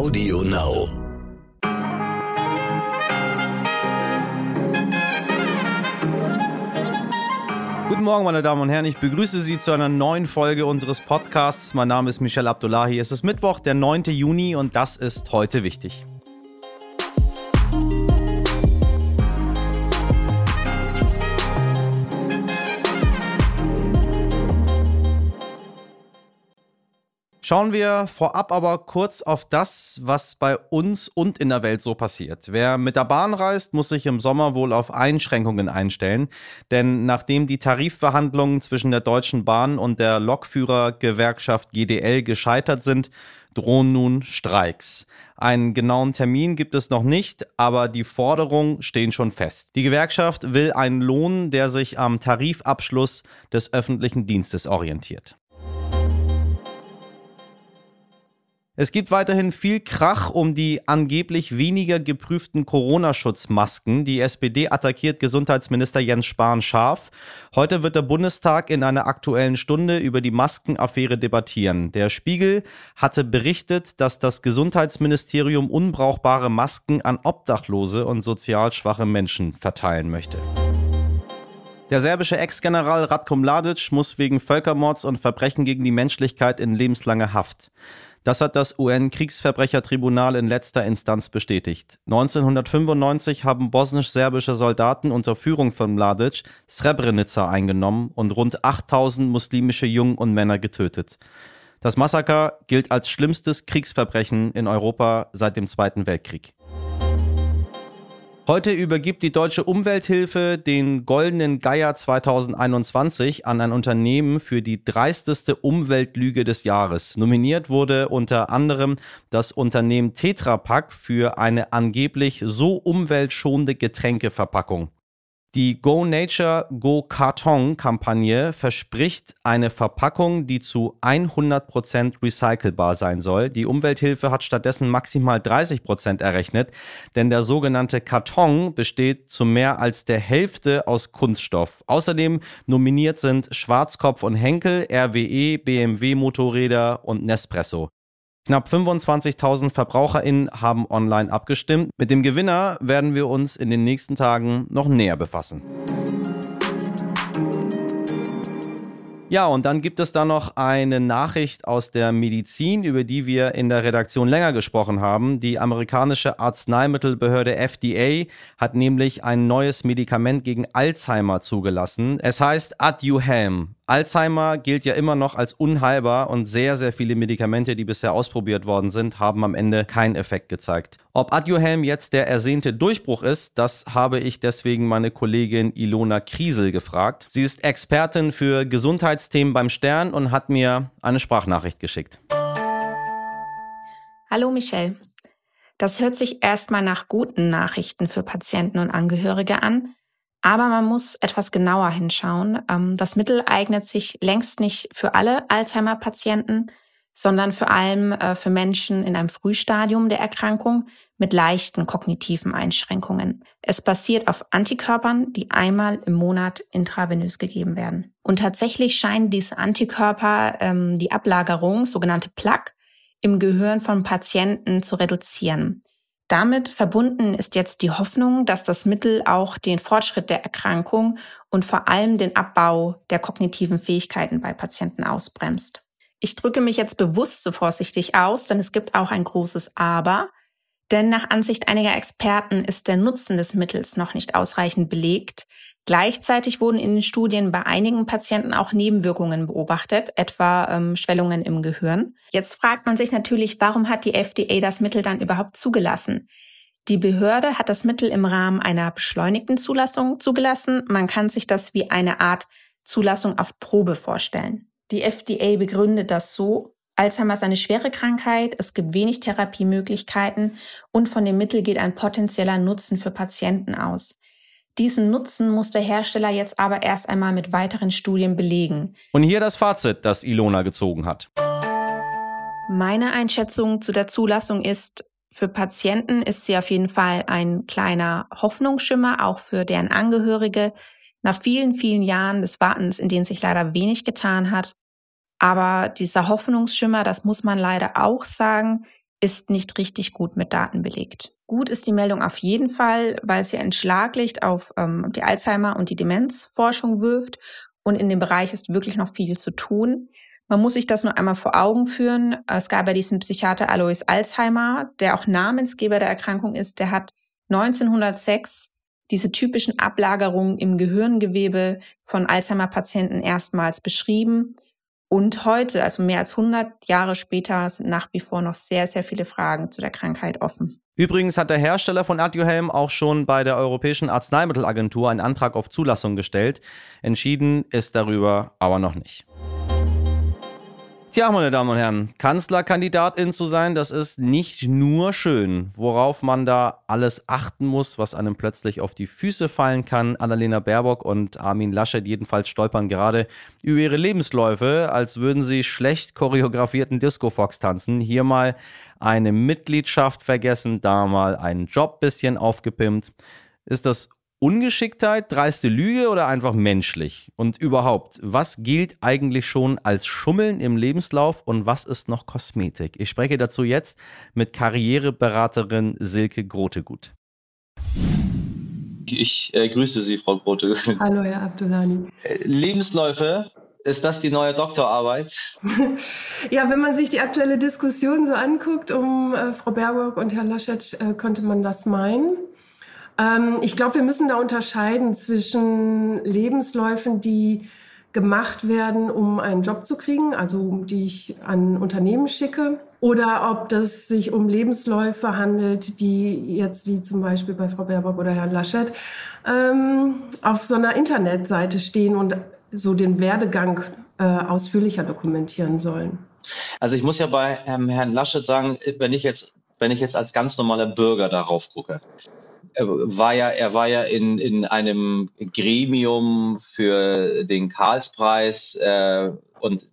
Audio Now. Guten Morgen, meine Damen und Herren. Ich begrüße Sie zu einer neuen Folge unseres Podcasts. Mein Name ist Michel Abdullahi. Es ist Mittwoch, der 9. Juni und das ist heute wichtig. Schauen wir vorab aber kurz auf das, was bei uns und in der Welt so passiert. Wer mit der Bahn reist, muss sich im Sommer wohl auf Einschränkungen einstellen, denn nachdem die Tarifverhandlungen zwischen der Deutschen Bahn und der Lokführergewerkschaft GDL gescheitert sind, drohen nun Streiks. Einen genauen Termin gibt es noch nicht, aber die Forderungen stehen schon fest. Die Gewerkschaft will einen Lohn, der sich am Tarifabschluss des öffentlichen Dienstes orientiert. Es gibt weiterhin viel Krach um die angeblich weniger geprüften Corona-Schutzmasken. Die SPD attackiert Gesundheitsminister Jens Spahn scharf. Heute wird der Bundestag in einer aktuellen Stunde über die Maskenaffäre debattieren. Der Spiegel hatte berichtet, dass das Gesundheitsministerium unbrauchbare Masken an Obdachlose und sozial schwache Menschen verteilen möchte. Der serbische Ex-General Ratko Mladic muss wegen Völkermords und Verbrechen gegen die Menschlichkeit in lebenslange Haft. Das hat das UN-Kriegsverbrechertribunal in letzter Instanz bestätigt. 1995 haben bosnisch-serbische Soldaten unter Führung von Mladic Srebrenica eingenommen und rund 8000 muslimische Jungen und Männer getötet. Das Massaker gilt als schlimmstes Kriegsverbrechen in Europa seit dem Zweiten Weltkrieg. Heute übergibt die Deutsche Umwelthilfe den Goldenen Geier 2021 an ein Unternehmen für die dreisteste Umweltlüge des Jahres. Nominiert wurde unter anderem das Unternehmen Tetra Pak für eine angeblich so umweltschonende Getränkeverpackung. Die Go Nature Go Karton Kampagne verspricht eine Verpackung, die zu 100% recycelbar sein soll. Die Umwelthilfe hat stattdessen maximal 30% errechnet, denn der sogenannte Karton besteht zu mehr als der Hälfte aus Kunststoff. Außerdem nominiert sind Schwarzkopf und Henkel, RWE, BMW Motorräder und Nespresso. Knapp 25.000 VerbraucherInnen haben online abgestimmt. Mit dem Gewinner werden wir uns in den nächsten Tagen noch näher befassen. Ja, und dann gibt es da noch eine Nachricht aus der Medizin, über die wir in der Redaktion länger gesprochen haben. Die amerikanische Arzneimittelbehörde FDA hat nämlich ein neues Medikament gegen Alzheimer zugelassen. Es heißt Aduhelm. Alzheimer gilt ja immer noch als unheilbar und sehr, sehr viele Medikamente, die bisher ausprobiert worden sind, haben am Ende keinen Effekt gezeigt. Ob Adjuhelm jetzt der ersehnte Durchbruch ist, das habe ich deswegen meine Kollegin Ilona Kriesel gefragt. Sie ist Expertin für Gesundheitsthemen beim Stern und hat mir eine Sprachnachricht geschickt. Hallo Michelle. Das hört sich erstmal nach guten Nachrichten für Patienten und Angehörige an. Aber man muss etwas genauer hinschauen. Ähm, das Mittel eignet sich längst nicht für alle Alzheimer-Patienten, sondern vor allem äh, für Menschen in einem Frühstadium der Erkrankung mit leichten kognitiven Einschränkungen. Es basiert auf Antikörpern, die einmal im Monat intravenös gegeben werden. Und tatsächlich scheinen diese Antikörper ähm, die Ablagerung, sogenannte Plaque, im Gehirn von Patienten zu reduzieren. Damit verbunden ist jetzt die Hoffnung, dass das Mittel auch den Fortschritt der Erkrankung und vor allem den Abbau der kognitiven Fähigkeiten bei Patienten ausbremst. Ich drücke mich jetzt bewusst so vorsichtig aus, denn es gibt auch ein großes Aber. Denn nach Ansicht einiger Experten ist der Nutzen des Mittels noch nicht ausreichend belegt. Gleichzeitig wurden in den Studien bei einigen Patienten auch Nebenwirkungen beobachtet, etwa ähm, Schwellungen im Gehirn. Jetzt fragt man sich natürlich, warum hat die FDA das Mittel dann überhaupt zugelassen? Die Behörde hat das Mittel im Rahmen einer beschleunigten Zulassung zugelassen. Man kann sich das wie eine Art Zulassung auf Probe vorstellen. Die FDA begründet das so, Alzheimer ist eine schwere Krankheit, es gibt wenig Therapiemöglichkeiten und von dem Mittel geht ein potenzieller Nutzen für Patienten aus. Diesen Nutzen muss der Hersteller jetzt aber erst einmal mit weiteren Studien belegen. Und hier das Fazit, das Ilona gezogen hat. Meine Einschätzung zu der Zulassung ist, für Patienten ist sie auf jeden Fall ein kleiner Hoffnungsschimmer, auch für deren Angehörige. Nach vielen, vielen Jahren des Wartens, in denen sich leider wenig getan hat. Aber dieser Hoffnungsschimmer, das muss man leider auch sagen, ist nicht richtig gut mit Daten belegt. Gut ist die Meldung auf jeden Fall, weil sie ein Schlaglicht auf ähm, die Alzheimer- und die Demenzforschung wirft und in dem Bereich ist wirklich noch viel zu tun. Man muss sich das nur einmal vor Augen führen. Es gab ja diesen Psychiater Alois Alzheimer, der auch Namensgeber der Erkrankung ist. Der hat 1906 diese typischen Ablagerungen im Gehirngewebe von Alzheimer-Patienten erstmals beschrieben. Und heute, also mehr als 100 Jahre später, sind nach wie vor noch sehr, sehr viele Fragen zu der Krankheit offen. Übrigens hat der Hersteller von Adjuhelm auch schon bei der Europäischen Arzneimittelagentur einen Antrag auf Zulassung gestellt. Entschieden ist darüber aber noch nicht. Tja, meine Damen und Herren, Kanzlerkandidatin zu sein, das ist nicht nur schön. Worauf man da alles achten muss, was einem plötzlich auf die Füße fallen kann. Annalena Baerbock und Armin Laschet jedenfalls stolpern gerade über ihre Lebensläufe, als würden sie schlecht choreografierten Disco-Fox tanzen. Hier mal eine Mitgliedschaft vergessen, da mal einen Job bisschen aufgepimpt. Ist das Ungeschicktheit, dreiste Lüge oder einfach menschlich? Und überhaupt, was gilt eigentlich schon als Schummeln im Lebenslauf und was ist noch Kosmetik? Ich spreche dazu jetzt mit Karriereberaterin Silke Grotegut. Ich äh, grüße Sie, Frau Grote. Hallo, Herr Abdullani. Äh, Lebensläufe, ist das die neue Doktorarbeit? ja, wenn man sich die aktuelle Diskussion so anguckt um äh, Frau Baerbock und Herrn Laschet, äh, könnte man das meinen. Ähm, ich glaube, wir müssen da unterscheiden zwischen Lebensläufen, die gemacht werden, um einen Job zu kriegen, also die ich an Unternehmen schicke, oder ob das sich um Lebensläufe handelt, die jetzt wie zum Beispiel bei Frau Baerbock oder Herrn Laschet ähm, auf so einer Internetseite stehen und so den Werdegang äh, ausführlicher dokumentieren sollen. Also ich muss ja bei ähm, Herrn Laschet sagen, wenn ich jetzt wenn ich jetzt als ganz normaler Bürger darauf gucke, er war ja, er war ja in, in einem Gremium für den Karlspreis äh, und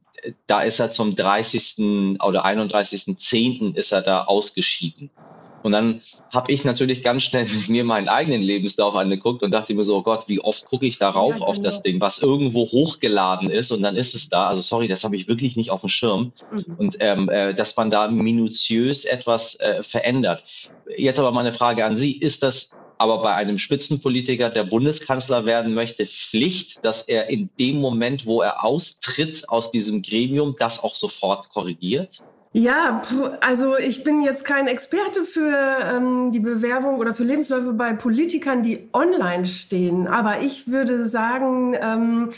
da ist er zum 30. oder 31.10. ist er da ausgeschieden. Und dann habe ich natürlich ganz schnell mir meinen eigenen Lebenslauf angeguckt und dachte mir so, oh Gott, wie oft gucke ich darauf ja, auf das genau. Ding, was irgendwo hochgeladen ist und dann ist es da. Also sorry, das habe ich wirklich nicht auf dem Schirm. Mhm. Und ähm, äh, dass man da minutiös etwas äh, verändert. Jetzt aber meine Frage an Sie, ist das aber bei einem Spitzenpolitiker, der Bundeskanzler werden möchte, Pflicht, dass er in dem Moment, wo er austritt aus diesem Gremium, das auch sofort korrigiert? Ja, also ich bin jetzt kein Experte für ähm, die Bewerbung oder für Lebensläufe bei Politikern, die online stehen. Aber ich würde sagen, ähm,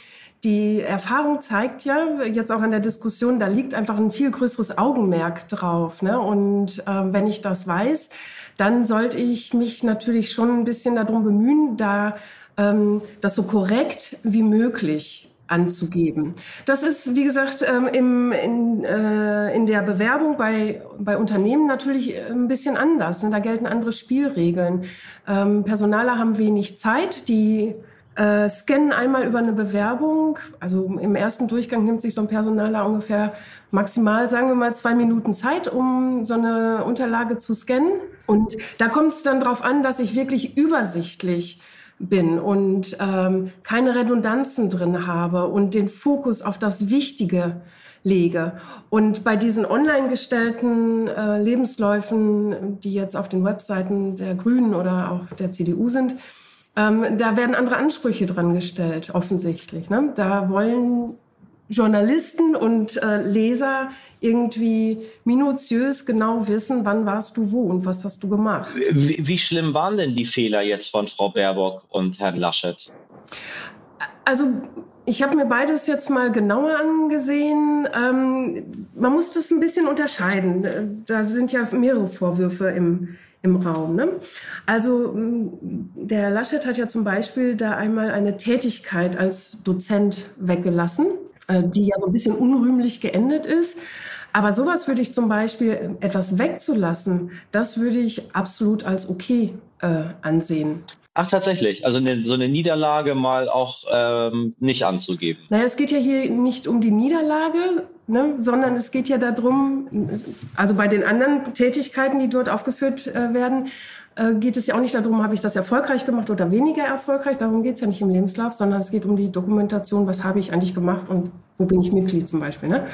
die Erfahrung zeigt ja, jetzt auch an der Diskussion, da liegt einfach ein viel größeres Augenmerk drauf. Ne? Und ähm, wenn ich das weiß, dann sollte ich mich natürlich schon ein bisschen darum bemühen, da ähm, das so korrekt wie möglich anzugeben. Das ist, wie gesagt, ähm, im, in, äh, in der Bewerbung bei, bei Unternehmen natürlich äh, ein bisschen anders. Ne? Da gelten andere Spielregeln. Ähm, Personaler haben wenig Zeit, die äh, scannen einmal über eine Bewerbung. Also im ersten Durchgang nimmt sich so ein Personaler ungefähr maximal, sagen wir mal, zwei Minuten Zeit, um so eine Unterlage zu scannen. Und da kommt es dann darauf an, dass ich wirklich übersichtlich bin und ähm, keine Redundanzen drin habe und den Fokus auf das Wichtige lege. Und bei diesen online gestellten äh, Lebensläufen, die jetzt auf den Webseiten der Grünen oder auch der CDU sind, ähm, da werden andere Ansprüche dran gestellt, offensichtlich. Ne? Da wollen Journalisten und äh, Leser irgendwie minutiös genau wissen, wann warst du wo und was hast du gemacht. Wie, wie schlimm waren denn die Fehler jetzt von Frau Baerbock und Herrn Laschet? Also ich habe mir beides jetzt mal genauer angesehen. Ähm, man muss das ein bisschen unterscheiden. Da sind ja mehrere Vorwürfe im, im Raum. Ne? Also der Herr Laschet hat ja zum Beispiel da einmal eine Tätigkeit als Dozent weggelassen die ja so ein bisschen unrühmlich geendet ist. Aber sowas würde ich zum Beispiel äh, etwas wegzulassen, das würde ich absolut als okay äh, ansehen. Ach, tatsächlich. Also eine, so eine Niederlage mal auch ähm, nicht anzugeben. Naja, es geht ja hier nicht um die Niederlage, ne, sondern es geht ja darum, also bei den anderen Tätigkeiten, die dort aufgeführt äh, werden, äh, geht es ja auch nicht darum, habe ich das erfolgreich gemacht oder weniger erfolgreich. Darum geht es ja nicht im Lebenslauf, sondern es geht um die Dokumentation, was habe ich eigentlich gemacht und wo bin ich Mitglied zum Beispiel. Ne?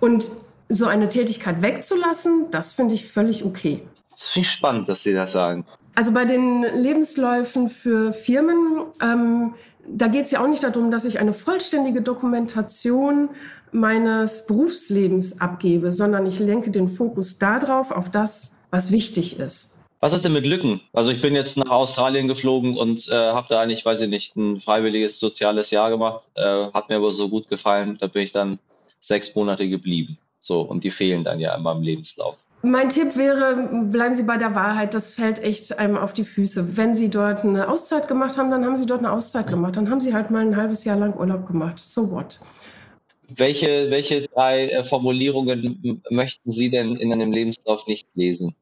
Und so eine Tätigkeit wegzulassen, das finde ich völlig okay. Das finde ich spannend, dass Sie das sagen. Also bei den Lebensläufen für Firmen, ähm, da geht es ja auch nicht darum, dass ich eine vollständige Dokumentation meines Berufslebens abgebe, sondern ich lenke den Fokus darauf, auf das, was wichtig ist. Was ist denn mit Lücken? Also ich bin jetzt nach Australien geflogen und äh, habe da eigentlich, weiß ich nicht, ein freiwilliges soziales Jahr gemacht. Äh, hat mir aber so gut gefallen, da bin ich dann sechs Monate geblieben. So, und die fehlen dann ja in meinem Lebenslauf. Mein Tipp wäre, bleiben Sie bei der Wahrheit. Das fällt echt einem auf die Füße. Wenn Sie dort eine Auszeit gemacht haben, dann haben Sie dort eine Auszeit gemacht. Dann haben Sie halt mal ein halbes Jahr lang Urlaub gemacht. So what? Welche, welche drei äh, Formulierungen möchten Sie denn in einem Lebenslauf nicht lesen?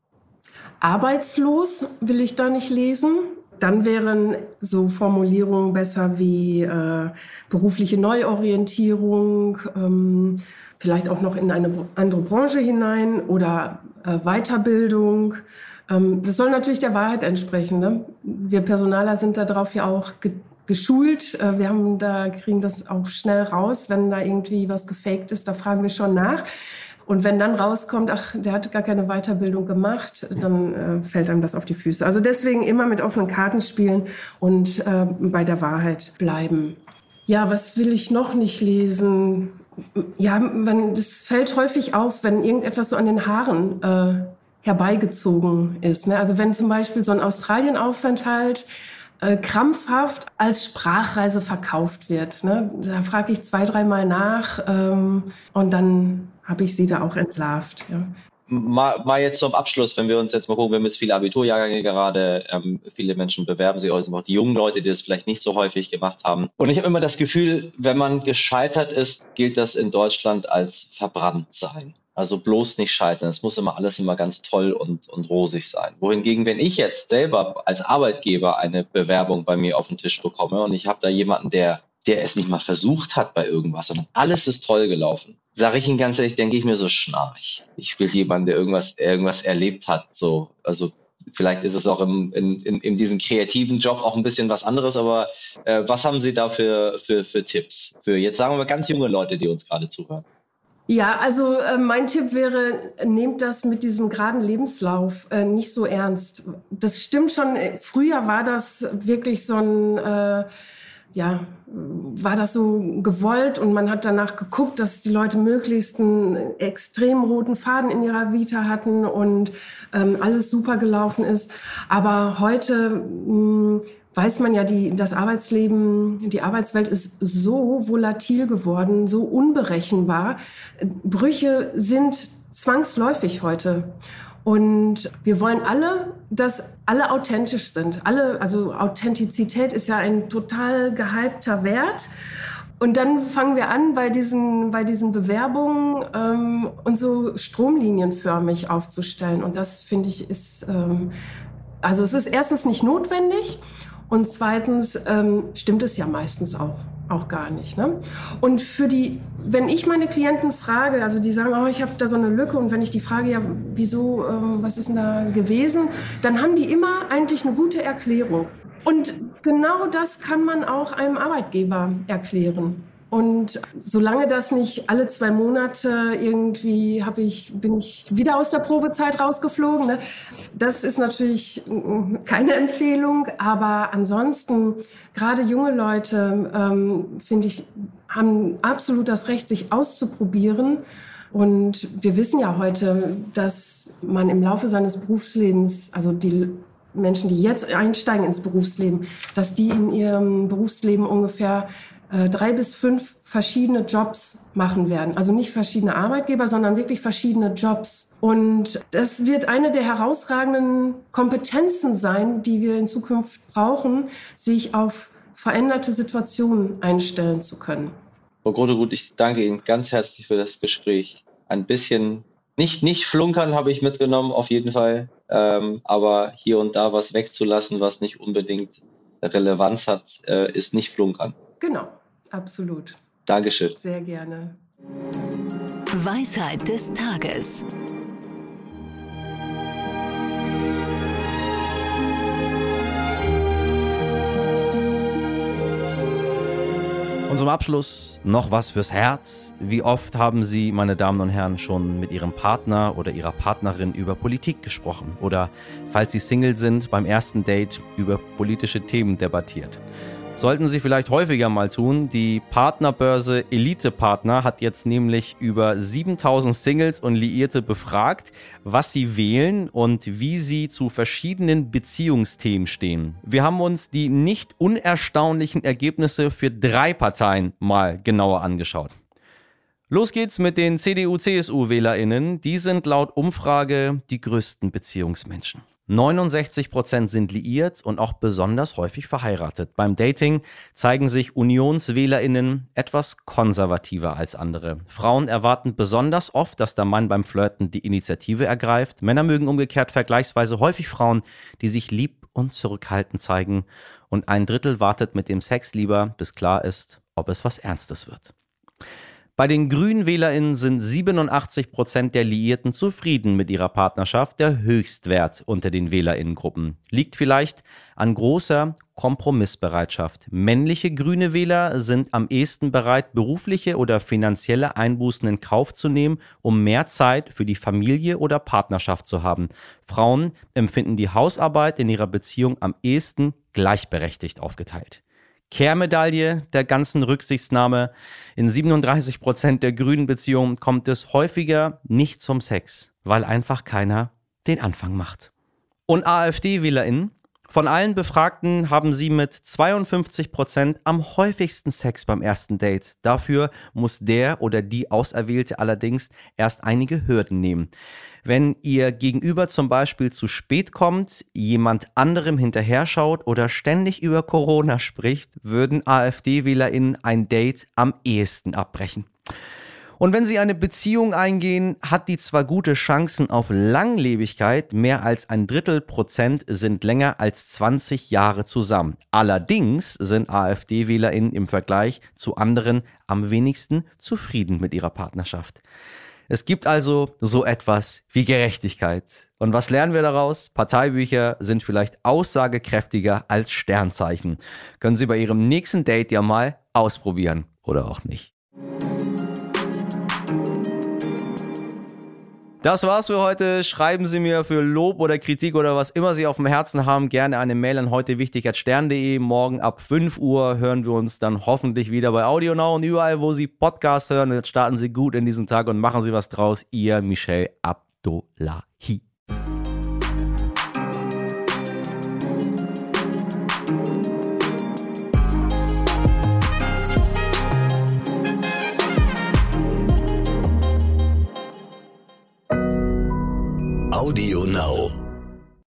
Arbeitslos will ich da nicht lesen. Dann wären so Formulierungen besser wie äh, berufliche Neuorientierung, ähm, vielleicht auch noch in eine andere Branche hinein oder äh, Weiterbildung. Ähm, das soll natürlich der Wahrheit entsprechen. Ne? Wir Personaler sind darauf ja auch ge geschult. Äh, wir haben da, kriegen das auch schnell raus, wenn da irgendwie was gefaked ist, da fragen wir schon nach. Und wenn dann rauskommt, ach, der hat gar keine Weiterbildung gemacht, dann äh, fällt einem das auf die Füße. Also deswegen immer mit offenen Karten spielen und äh, bei der Wahrheit bleiben. Ja, was will ich noch nicht lesen? Ja, man, das fällt häufig auf, wenn irgendetwas so an den Haaren äh, herbeigezogen ist. Ne? Also wenn zum Beispiel so ein Australienaufenthalt äh, krampfhaft als Sprachreise verkauft wird. Ne? Da frage ich zwei, dreimal nach ähm, und dann habe ich sie da auch entlarvt. Ja. Mal, mal, jetzt zum Abschluss, wenn wir uns jetzt mal gucken, wir haben jetzt viele Abiturjahrgänge gerade, ähm, viele Menschen bewerben sich, also auch die jungen Leute, die das vielleicht nicht so häufig gemacht haben. Und ich habe immer das Gefühl, wenn man gescheitert ist, gilt das in Deutschland als verbrannt sein. Also bloß nicht scheitern. Es muss immer alles immer ganz toll und, und rosig sein. Wohingegen, wenn ich jetzt selber als Arbeitgeber eine Bewerbung bei mir auf den Tisch bekomme und ich habe da jemanden, der der es nicht mal versucht hat bei irgendwas, sondern alles ist toll gelaufen. Sage ich Ihnen ganz ehrlich, denke ich mir so schnarch. Ich will jemanden, der irgendwas, irgendwas erlebt hat. So, also vielleicht ist es auch im, in, in, in diesem kreativen Job auch ein bisschen was anderes, aber äh, was haben Sie da für, für, für Tipps? Für jetzt sagen wir ganz junge Leute, die uns gerade zuhören. Ja, also äh, mein Tipp wäre, nehmt das mit diesem geraden Lebenslauf äh, nicht so ernst. Das stimmt schon. Früher war das wirklich so ein äh, ja, war das so gewollt und man hat danach geguckt, dass die Leute möglichst einen extrem roten Faden in ihrer Vita hatten und ähm, alles super gelaufen ist. Aber heute mh, hm, weiß man ja, die, das Arbeitsleben, die Arbeitswelt ist so volatil geworden, so unberechenbar. Brüche sind zwangsläufig heute. Und wir wollen alle, dass alle authentisch sind. Alle, also Authentizität ist ja ein total gehypter Wert. Und dann fangen wir an, bei diesen, bei diesen Bewerbungen ähm, uns so stromlinienförmig aufzustellen. Und das finde ich ist, ähm, also es ist erstens nicht notwendig und zweitens ähm, stimmt es ja meistens auch auch gar nicht. Ne? Und für die, wenn ich meine Klienten frage, also die sagen, oh, ich habe da so eine Lücke und wenn ich die frage, ja, wieso, ähm, was ist denn da gewesen, dann haben die immer eigentlich eine gute Erklärung. Und genau das kann man auch einem Arbeitgeber erklären. Und solange das nicht alle zwei Monate irgendwie habe ich, bin ich wieder aus der Probezeit rausgeflogen. Ne? Das ist natürlich keine Empfehlung. Aber ansonsten, gerade junge Leute, ähm, finde ich, haben absolut das Recht, sich auszuprobieren. Und wir wissen ja heute, dass man im Laufe seines Berufslebens, also die Menschen, die jetzt einsteigen ins Berufsleben, dass die in ihrem Berufsleben ungefähr äh, drei bis fünf verschiedene Jobs machen werden. Also nicht verschiedene Arbeitgeber, sondern wirklich verschiedene Jobs. Und das wird eine der herausragenden Kompetenzen sein, die wir in Zukunft brauchen, sich auf veränderte Situationen einstellen zu können. Frau Grotegut, ich danke Ihnen ganz herzlich für das Gespräch. Ein bisschen, nicht, nicht flunkern habe ich mitgenommen, auf jeden Fall. Ähm, aber hier und da was wegzulassen, was nicht unbedingt Relevanz hat, äh, ist nicht flunkern. Genau. Absolut. Dankeschön. Sehr gerne. Weisheit des Tages. Und zum Abschluss noch was fürs Herz. Wie oft haben Sie, meine Damen und Herren, schon mit Ihrem Partner oder Ihrer Partnerin über Politik gesprochen? Oder, falls Sie Single sind, beim ersten Date über politische Themen debattiert? Sollten Sie vielleicht häufiger mal tun. Die Partnerbörse Elite Partner hat jetzt nämlich über 7000 Singles und Liierte befragt, was sie wählen und wie sie zu verschiedenen Beziehungsthemen stehen. Wir haben uns die nicht unerstaunlichen Ergebnisse für drei Parteien mal genauer angeschaut. Los geht's mit den CDU-CSU-WählerInnen. Die sind laut Umfrage die größten Beziehungsmenschen. 69% sind liiert und auch besonders häufig verheiratet. Beim Dating zeigen sich UnionswählerInnen etwas konservativer als andere. Frauen erwarten besonders oft, dass der Mann beim Flirten die Initiative ergreift. Männer mögen umgekehrt vergleichsweise häufig Frauen, die sich lieb und zurückhaltend zeigen. Und ein Drittel wartet mit dem Sex lieber, bis klar ist, ob es was Ernstes wird. Bei den Grünen WählerInnen sind 87 Prozent der Liierten zufrieden mit ihrer Partnerschaft, der Höchstwert unter den WählerInnengruppen. Liegt vielleicht an großer Kompromissbereitschaft. Männliche grüne Wähler sind am ehesten bereit, berufliche oder finanzielle Einbußen in Kauf zu nehmen, um mehr Zeit für die Familie oder Partnerschaft zu haben. Frauen empfinden die Hausarbeit in ihrer Beziehung am ehesten gleichberechtigt aufgeteilt. Kehrmedaille der ganzen Rücksichtsnahme. In 37 Prozent der grünen Beziehungen kommt es häufiger nicht zum Sex, weil einfach keiner den Anfang macht. Und AfD-WählerInnen? Von allen Befragten haben sie mit 52 Prozent am häufigsten Sex beim ersten Date. Dafür muss der oder die Auserwählte allerdings erst einige Hürden nehmen. Wenn ihr Gegenüber zum Beispiel zu spät kommt, jemand anderem hinterher schaut oder ständig über Corona spricht, würden AfD-WählerInnen ein Date am ehesten abbrechen. Und wenn sie eine Beziehung eingehen, hat die zwar gute Chancen auf Langlebigkeit, mehr als ein Drittel Prozent sind länger als 20 Jahre zusammen. Allerdings sind AfD-WählerInnen im Vergleich zu anderen am wenigsten zufrieden mit ihrer Partnerschaft. Es gibt also so etwas wie Gerechtigkeit. Und was lernen wir daraus? Parteibücher sind vielleicht aussagekräftiger als Sternzeichen. Können Sie bei Ihrem nächsten Date ja mal ausprobieren oder auch nicht. Das war's für heute. Schreiben Sie mir für Lob oder Kritik oder was immer Sie auf dem Herzen haben, gerne eine Mail an heute wichtig stern.de. Morgen ab 5 Uhr hören wir uns dann hoffentlich wieder bei Audio Now und überall, wo Sie Podcasts hören. Jetzt starten Sie gut in diesen Tag und machen Sie was draus. Ihr Michel Abdullahi. Audio Now.